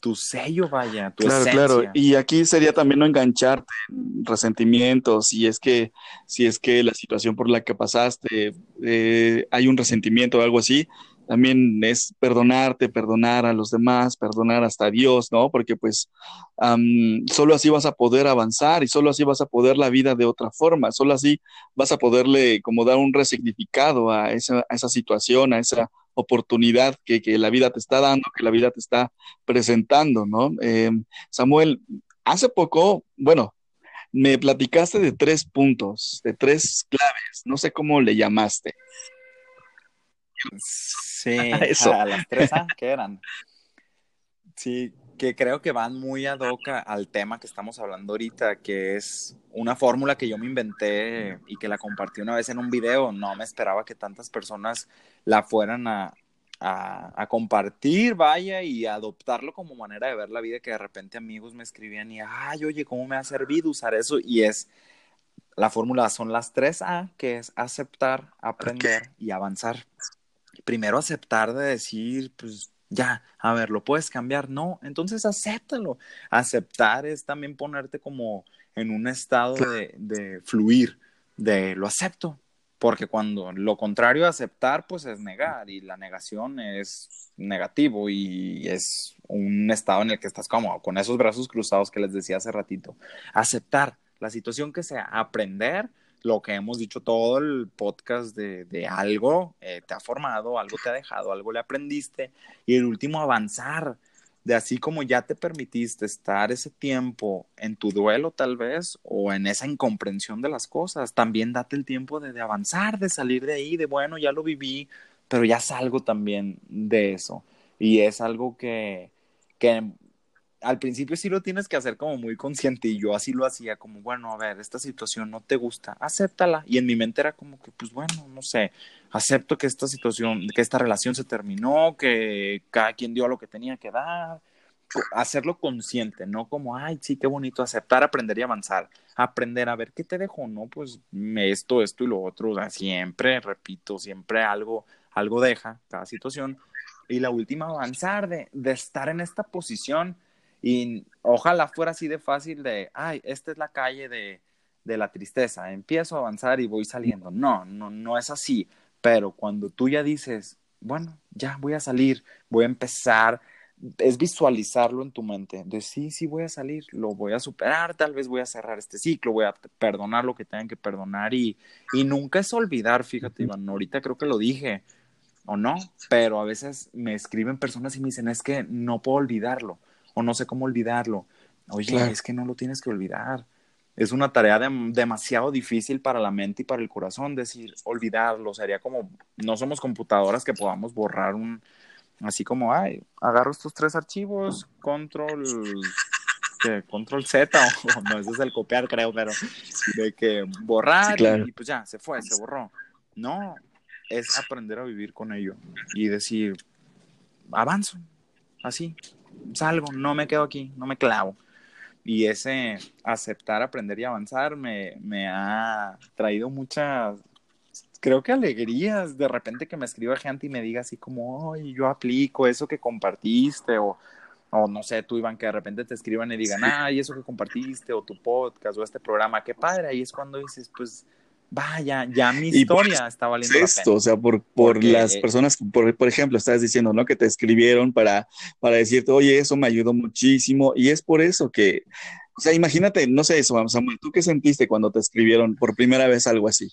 tu sello, vaya, tu claro, esencia. Claro, y aquí sería también no engancharte en resentimientos, si es que, si es que la situación por la que pasaste eh, hay un resentimiento o algo así, también es perdonarte, perdonar a los demás, perdonar hasta a Dios, ¿no? Porque pues solo así vas a poder avanzar y solo así vas a poder la vida de otra forma, solo así vas a poderle como dar un resignificado a esa, a esa situación, a esa oportunidad que, la vida te está dando, que la vida te está presentando, ¿no? Em, Samuel, hace poco, bueno, me platicaste de tres puntos, de tres claves, no sé cómo le llamaste. Sí, a las tres A, ¿qué eran? Sí, que creo que van muy ad hoc al tema que estamos hablando ahorita, que es una fórmula que yo me inventé y que la compartí una vez en un video. No me esperaba que tantas personas la fueran a, a, compartir, vaya, y adoptarlo como manera de ver la vida, que de repente amigos me escribían y, ay, oye, ¿cómo me ha servido usar eso? Y es, la fórmula son las tres A, que es aceptar, aprender y avanzar primero aceptar de decir, pues ya, a ver, ¿lo puedes cambiar? No, entonces acéptalo. Aceptar es también ponerte como en un estado de, de fluir, de lo acepto, porque cuando lo contrario a aceptar, pues es negar y la negación es negativo y es un estado en el que estás como con esos brazos cruzados que les decía hace ratito. Aceptar la situación que sea, aprender lo que hemos dicho todo el podcast de, algo eh, te ha formado, algo te ha dejado, algo le aprendiste y el último avanzar, de así como ya te permitiste estar ese tiempo en tu duelo tal vez o en esa incomprensión de las cosas, también date el tiempo de, de avanzar, de salir de ahí, de bueno, ya lo viví, pero ya salgo también de eso y es algo que, que al principio sí lo tienes que hacer como muy consciente y yo así lo hacía, como, bueno, a ver, esta situación no te gusta, acéptala. Y en mi mente era como que, pues bueno, no sé, acepto que esta situación, que esta relación se terminó, que cada quien dio lo que tenía que dar. Hacerlo consciente, no como, ay, sí, qué bonito, aceptar, aprender y avanzar. Aprender a ver qué te dejó, ¿no? Pues esto, esto y lo otro, siempre, repito, siempre algo, algo deja cada situación. Y la última, avanzar, de, de estar en esta posición Y ojalá fuera así de fácil de, ay, esta es la calle de, de la tristeza, empiezo a avanzar y voy saliendo. No, no, no es así. Pero cuando tú ya dices, bueno, ya voy a salir, voy a empezar, es visualizarlo en tu mente, de sí, sí voy a salir, lo voy a superar, tal vez voy a cerrar este ciclo, voy a perdonar lo que tengan que perdonar y, y nunca es olvidar, fíjate, Iván, ahorita creo que lo dije, o no, pero a veces me escriben personas y me dicen, es que no puedo olvidarlo, o no sé cómo olvidarlo. Oye, es que no lo tienes que olvidar. Es una tarea demasiado difícil para la mente y para el corazón decir, olvidarlo. Sería como, no somos computadoras que podamos borrar un, así como, ay, agarro estos tres archivos, control, control Z, o, no, ese es el copiar, creo, pero de que borrar y, pues ya, se fue, se borró. No, es aprender a vivir con ello y decir, avanzo, así, salgo, no me quedo aquí, no me clavo. Y ese aceptar, aprender y avanzar me, me ha traído muchas creo que alegrías de repente que me escriba gente y me diga así como, ay, yo aplico eso que compartiste, o, o no sé, tú, Iván, que de repente te escriban y digan, ay, eso que compartiste, o tu podcast, o este programa, qué padre, ahí es cuando dices, pues, vaya, ya mi historia está valiendo esto, o sea, por, por las personas, por, por ejemplo, estás diciendo, ¿no? Que te escribieron para, para decirte, oye, eso me ayudó muchísimo, y es por eso que, o sea, imagínate, no sé eso, Samuel, ¿tú qué sentiste cuando te escribieron por primera vez algo así?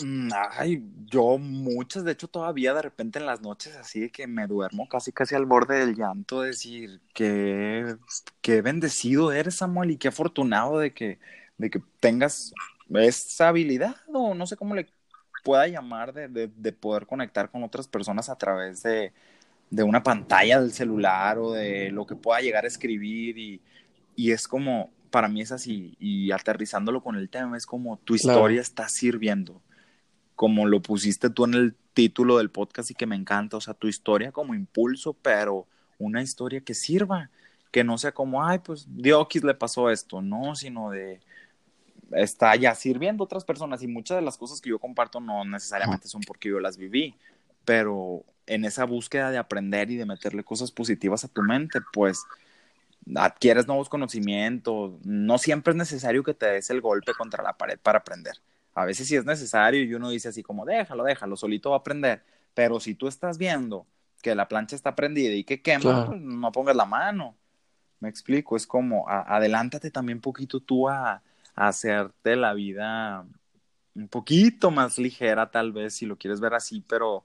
Mm, ay, yo muchas, de hecho todavía de repente en las noches así de que me duermo casi casi al borde del llanto, decir que qué bendecido eres Samuel y qué afortunado de que, de que tengas esa habilidad o no sé cómo le pueda llamar de, de, poder conectar con otras personas a través de, de, una pantalla del celular o de lo que pueda llegar a escribir y, y es como, para mí es así y aterrizándolo con el tema es como tu historia está sirviendo. Como lo pusiste tú en el título del podcast y que me encanta, o sea, tu historia como impulso, pero una historia que sirva, que no sea como, ay, pues Diokis le pasó esto, no, sino de está ya sirviendo a otras personas y muchas de las cosas que yo comparto no necesariamente son porque yo las viví, pero en esa búsqueda de aprender y de meterle cosas positivas a tu mente, pues adquieres nuevos conocimientos, no siempre es necesario que te des el golpe contra la pared para aprender. A veces sí es necesario y uno dice así como, déjalo, déjalo, solito va a aprender. Pero si tú estás viendo que la plancha está prendida y que quema, pues no pongas la mano. Me explico, es como, adelántate también poquito tú a, hacerte la vida un poquito más ligera, tal vez, si lo quieres ver así, pero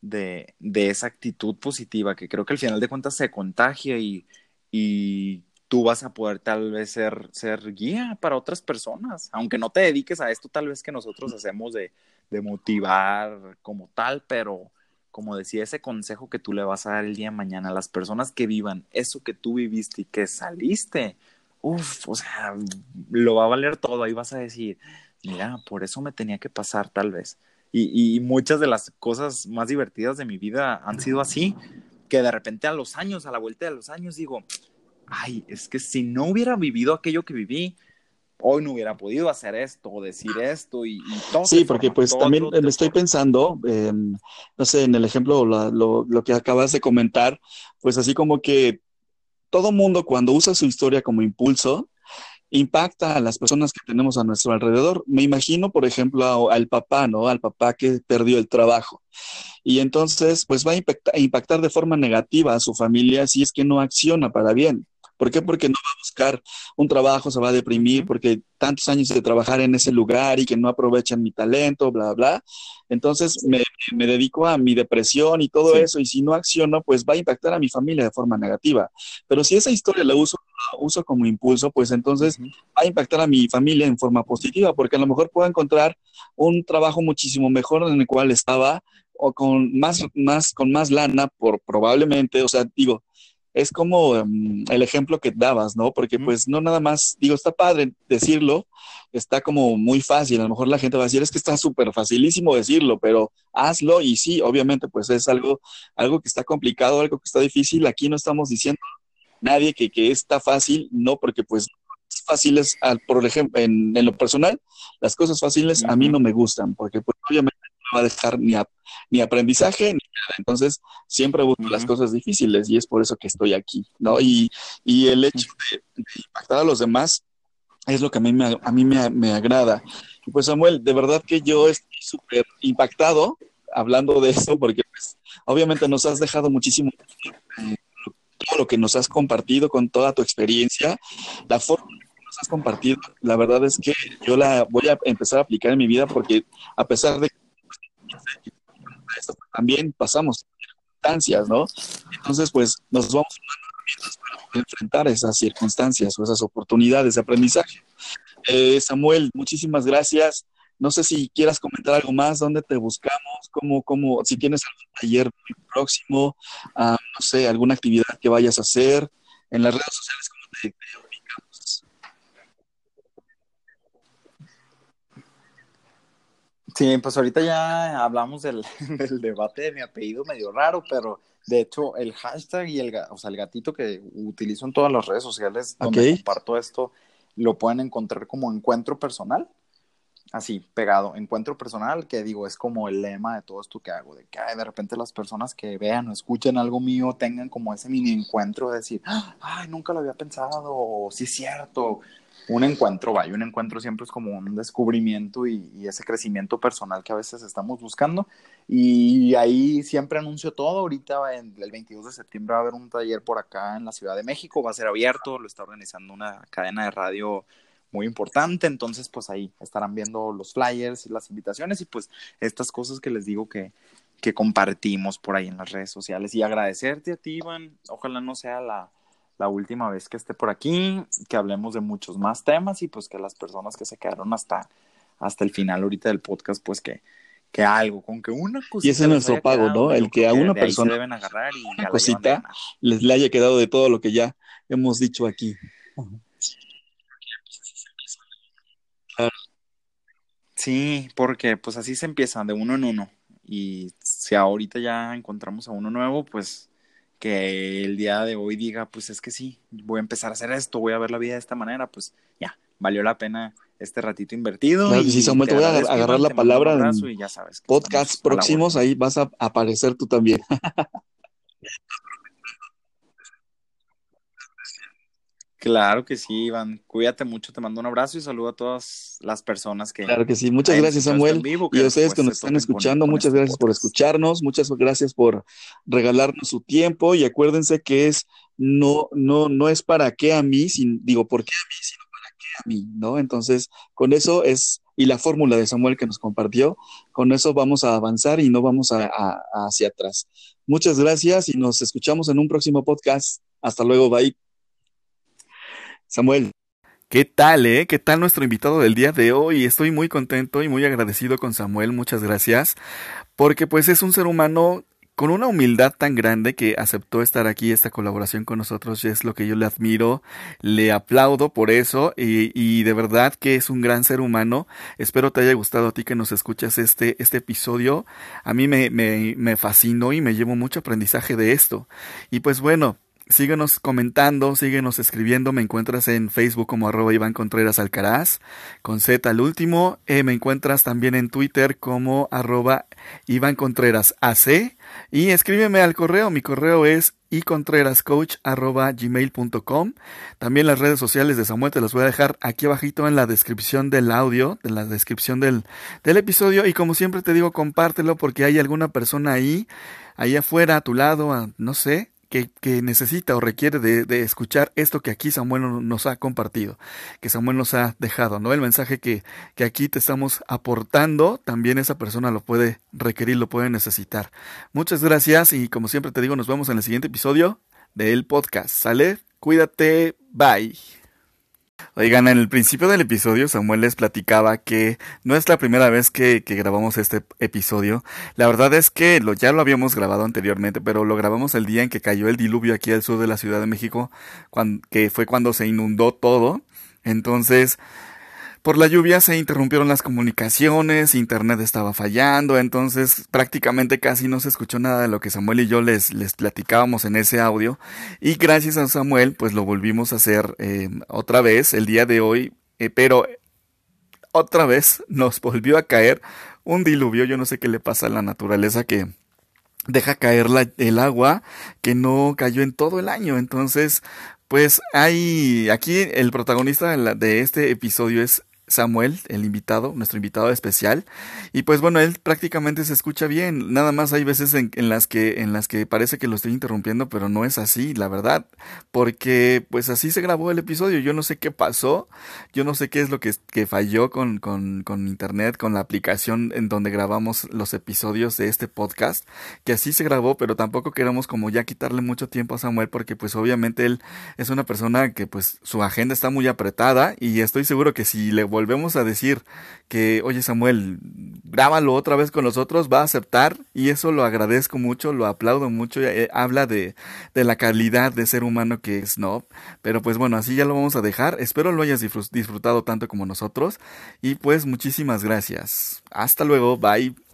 de, de esa actitud positiva que creo que al final de cuentas se contagia y, y tú vas a poder tal vez ser, ser guía para otras personas, aunque no te dediques a esto tal vez que nosotros hacemos de, de motivar como tal, pero como decía, ese consejo que tú le vas a dar el día de mañana a las personas que vivan eso que tú viviste y que saliste, uff, o sea, lo va a valer todo, ahí vas a decir, mira, por eso me tenía que pasar tal vez. Y, y muchas de las cosas más divertidas de mi vida han sido así, que de repente a los años, a la vuelta de los años, digo, ay, es que si no hubiera vivido aquello que viví, hoy no hubiera podido hacer esto o decir esto y, todo. Sí, porque pues también me estoy pensando, no sé, en el ejemplo, lo, lo, que acabas de comentar, pues así como que todo mundo cuando usa su historia como impulso, impacta a las personas que tenemos a nuestro alrededor. Me imagino, por ejemplo, al papá, ¿no? Al papá que perdió el trabajo. Y entonces, pues va a impactar de forma negativa a su familia si es que no acciona para bien. ¿Por qué? Porque no va a buscar un trabajo, se va a deprimir, porque tantos años de trabajar en ese lugar y que no aprovechan mi talento, bla, bla. Entonces me, me dedico a mi depresión y todo eso, y si no acciono, pues va a impactar a mi familia de forma negativa. Pero si esa historia la uso, uso como impulso, pues entonces va a impactar a mi familia en forma positiva, porque a lo mejor puedo encontrar un trabajo muchísimo mejor en el cual estaba o con más, más, con más lana, por probablemente, o sea, digo, es como em, el ejemplo que dabas, ¿no? Porque pues no nada más, digo, está padre decirlo, está como muy fácil, a lo mejor la gente va a decir, es que está súper facilísimo decirlo, pero hazlo y sí, obviamente pues es algo, algo que está complicado, algo que está difícil, aquí no estamos diciendo nadie que, que está fácil, no, porque pues fáciles, por ejemplo, en, lo personal, las cosas fáciles a mí no me gustan, porque pues obviamente me va a dejar ni, ni aprendizaje ni nada. Entonces, siempre busco las cosas difíciles y es por eso que estoy aquí, ¿no? Y, y el hecho de, impactar a los demás es lo que a mí me, a mí me, me agrada. Y pues Samuel, de verdad que yo estoy súper impactado hablando de eso porque pues, obviamente nos has dejado muchísimo eh, todo lo que nos has compartido con toda tu experiencia, la forma has compartido, la verdad es que yo la voy a empezar a aplicar en mi vida porque a pesar de que también pasamos circunstancias, ¿no? Entonces, pues nos vamos dando herramientas para enfrentar esas circunstancias o esas oportunidades de aprendizaje. Eh, Samuel, muchísimas gracias. No sé si quieras comentar algo más, dónde te buscamos, cómo, cómo, si tienes algún taller próximo, ah, no sé, alguna actividad que vayas a hacer en las redes sociales, ¿cómo te, ubicamos? Sí, pues ahorita ya hablamos del, debate de mi apellido medio raro, pero de hecho el hashtag y el, o sea, el gatito que utilizo en todas las redes sociales donde comparto esto, lo pueden encontrar como encuentro personal así pegado, encuentro personal, que digo, es como el lema de todo esto que hago, de que de repente las personas que vean o escuchen algo mío tengan como ese mini encuentro de decir, ay, nunca lo había pensado, o sí es cierto, un encuentro, vaya, un encuentro siempre es como un descubrimiento y, ese crecimiento personal que a veces estamos buscando. Y ahí siempre anuncio todo. Ahorita, el 22 de septiembre, va a haber un taller por acá en la Ciudad de México. Va a ser abierto, lo está organizando una cadena de radio muy importante, entonces pues ahí estarán viendo los flyers y las invitaciones y pues estas cosas que les digo que, que compartimos por ahí en las redes sociales y agradecerte a ti, Iván, ojalá no sea la, la última vez que esté por aquí, que hablemos de muchos más temas y pues que las personas que se quedaron hasta, hasta el final ahorita del podcast, pues que, que algo, con que una cosita. Y ese es nuestro pago, ¿no? El que a una persona deben agarrar y una cosita les le haya quedado de todo lo que ya hemos dicho aquí. Sí, porque pues así se empieza, de uno en uno. Y si ahorita ya encontramos a uno nuevo, pues que el día de hoy diga, pues es que sí, voy a empezar a hacer esto, voy a ver la vida de esta manera, pues ya, valió la pena este ratito invertido. y sí, Samuel, te voy a agarrar la palabra en ya sabes podcasts próximos, ahí vas a aparecer tú también. Claro que sí, Iván. Cuídate mucho, te mando un abrazo y saludo a todas las personas que. Claro que sí, muchas gracias, Samuel. y a ustedes que nos están escuchando, muchas este gracias por escucharnos, muchas gracias por regalarnos su tiempo y acuérdense que es no, no, no es para qué a mí, sin, digo, por qué a mí, sino para qué a mí, ¿no? Entonces, con eso es, y la fórmula de Samuel que nos compartió, con eso vamos a avanzar y no vamos a, hacia atrás. Muchas gracias y nos escuchamos en un próximo podcast. Hasta luego, bye. Samuel. ¿Qué tal, eh? ¿Qué tal nuestro invitado del día de hoy? Estoy muy contento y muy agradecido con Samuel, muchas gracias, porque pues es un ser humano con una humildad tan grande que aceptó estar aquí, esta colaboración con nosotros, y es lo que yo le admiro, le aplaudo por eso, y, y, de verdad que es un gran ser humano. Espero te haya gustado a ti que nos escuchas este, este episodio. A mí me, me, me fascinó y me llevo mucho aprendizaje de esto. Y pues bueno, síguenos comentando, síguenos escribiendo. Me encuentras en Facebook como arroba Iván Contreras Alcaraz, con Z al último. Eh, me encuentras también en Twitter como arroba Iván Contreras AC. Y escríbeme al correo. Mi correo es gmail.com También las redes sociales de Samuel te las voy a dejar aquí abajito en la descripción del audio, en la descripción del, del episodio. Y como siempre te digo, compártelo porque hay alguna persona ahí, ahí afuera, a tu lado, no sé, que, necesita o requiere de, de, escuchar esto que aquí Samuel nos ha compartido, que Samuel nos ha dejado, ¿no? El mensaje que, que aquí te estamos aportando, también esa persona lo puede requerir, lo puede necesitar. Muchas gracias y como siempre te digo, nos vemos en el siguiente episodio del podcast. ¿Sale? Cuídate, bye. Oigan, en el principio del episodio Samuel les platicaba que no es la primera vez que, grabamos este episodio. La verdad es que lo, ya lo habíamos grabado anteriormente, pero lo grabamos el día en que cayó el diluvio aquí al sur de la Ciudad de México, que fue cuando se inundó todo. Entonces, por la lluvia se interrumpieron las comunicaciones, internet estaba fallando, entonces prácticamente casi no se escuchó nada de lo que Samuel y yo les, les platicábamos en ese audio. Y gracias a Samuel, pues lo volvimos a hacer eh, otra vez el día de hoy, eh, pero otra vez nos volvió a caer un diluvio. Yo no sé qué le pasa a la naturaleza que deja caer el agua que no cayó en todo el año. Entonces, pues hay aquí el protagonista de, de este episodio es Samuel, el invitado, nuestro invitado especial. Y pues bueno, él prácticamente se escucha bien. Nada más hay veces en, las que, en las que parece que lo estoy interrumpiendo, pero no es así, la verdad. Porque pues así se grabó el episodio. Yo no sé qué pasó. Yo no sé qué es lo que, que falló con, con, con internet, con la aplicación en donde grabamos los episodios de este podcast. Que así se grabó, pero tampoco queremos como ya quitarle mucho tiempo a Samuel porque pues obviamente él es una persona que pues su agenda está muy apretada y estoy seguro que si le volvemos a decir que, oye Samuel, grábalo otra vez con nosotros, va a aceptar y eso lo agradezco mucho, lo aplaudo mucho, eh, habla de, de, la calidad de ser humano que es no pero pues bueno, así ya lo vamos a dejar, espero lo hayas disfrutado tanto como nosotros y pues muchísimas gracias. Hasta luego, bye.